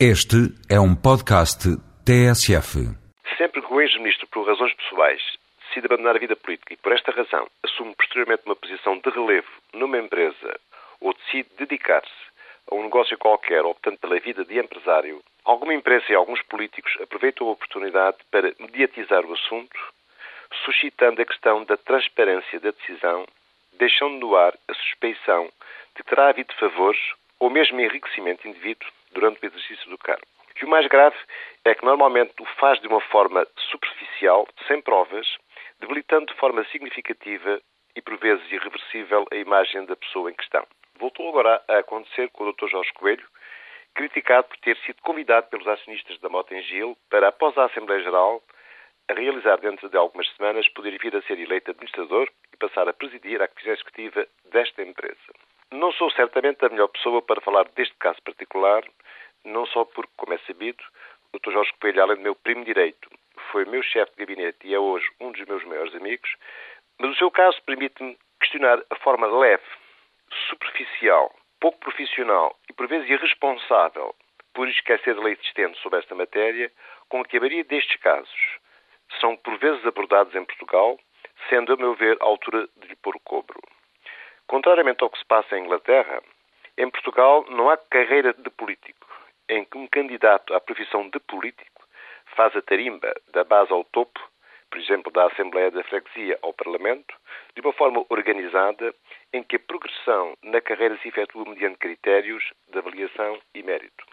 Este é um podcast TSF. Sempre que o ex-ministro, por razões pessoais, decide abandonar a vida política e, por esta razão, assume posteriormente uma posição de relevo numa empresa ou decide dedicar-se a um negócio qualquer, optando pela vida de empresário, alguma imprensa e alguns políticos aproveitam a oportunidade para mediatizar o assunto, suscitando a questão da transparência da decisão, deixando no ar a suspeição de que terá havido favores ou mesmo enriquecimento indivíduo durante o exercício do cargo. E o mais grave é que normalmente o faz de uma forma superficial, sem provas, debilitando de forma significativa e por vezes irreversível a imagem da pessoa em questão. Voltou agora a acontecer com o Dr. Jorge Coelho, criticado por ter sido convidado pelos acionistas da Mota em Gil para, após a Assembleia Geral, a realizar dentro de algumas semanas, poder vir a ser eleito administrador e passar a presidir a Comissão Executiva desta empresa. Não sou certamente a melhor pessoa para falar deste caso particular, não só porque, como é sabido, o Dr. Jorge Coelho, além do meu primo direito, foi meu chefe de gabinete e é hoje um dos meus maiores amigos, mas o seu caso permite-me questionar a forma leve, superficial, pouco profissional e por vezes irresponsável por esquecer a lei existente sobre esta matéria, com que a maioria destes casos são por vezes abordados em Portugal, sendo, a meu ver, a altura de lhe pôr o cobro. Contrariamente ao que se passa em Inglaterra, em Portugal não há carreira de político, em que um candidato à profissão de político faz a tarimba da base ao topo, por exemplo, da Assembleia da Freguesia ao Parlamento, de uma forma organizada, em que a progressão na carreira se efetua mediante critérios de avaliação e mérito.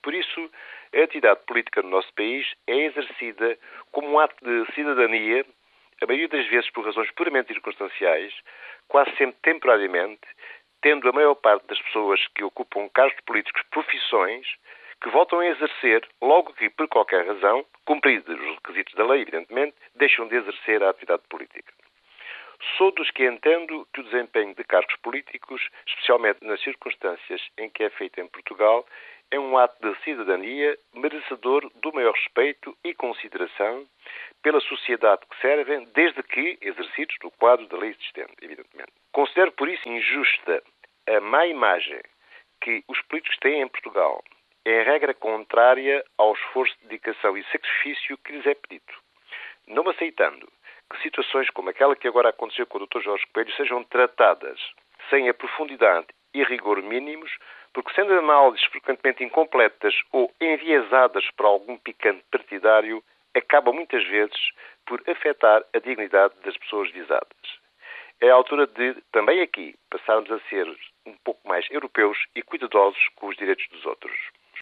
Por isso, a atividade política no nosso país é exercida como um ato de cidadania, a maioria das vezes por razões puramente circunstanciais, quase sempre temporariamente, tendo a maior parte das pessoas que ocupam cargos políticos profissões que voltam a exercer, logo que, por qualquer razão, cumpridos os requisitos da lei, evidentemente, deixam de exercer a atividade política. Sou dos que entendo que o desempenho de cargos políticos, especialmente nas circunstâncias em que é feito em Portugal, é um ato de cidadania merecedor do maior respeito e consideração pela sociedade que servem, desde que exercidos no quadro da lei existente, evidentemente. Considero por isso injusta a má imagem que os políticos têm em Portugal. É a regra contrária ao esforço de dedicação e sacrifício que lhes é pedido. Não aceitando que situações como aquela que agora aconteceu com o Dr. Jorge Coelho sejam tratadas sem a profundidade e rigor mínimos, porque sendo análises frequentemente incompletas ou enviesadas para algum picante partidário, acabam muitas vezes por afetar a dignidade das pessoas visadas. É a altura de, também aqui, passarmos a ser um pouco mais europeus e cuidadosos com os direitos dos outros.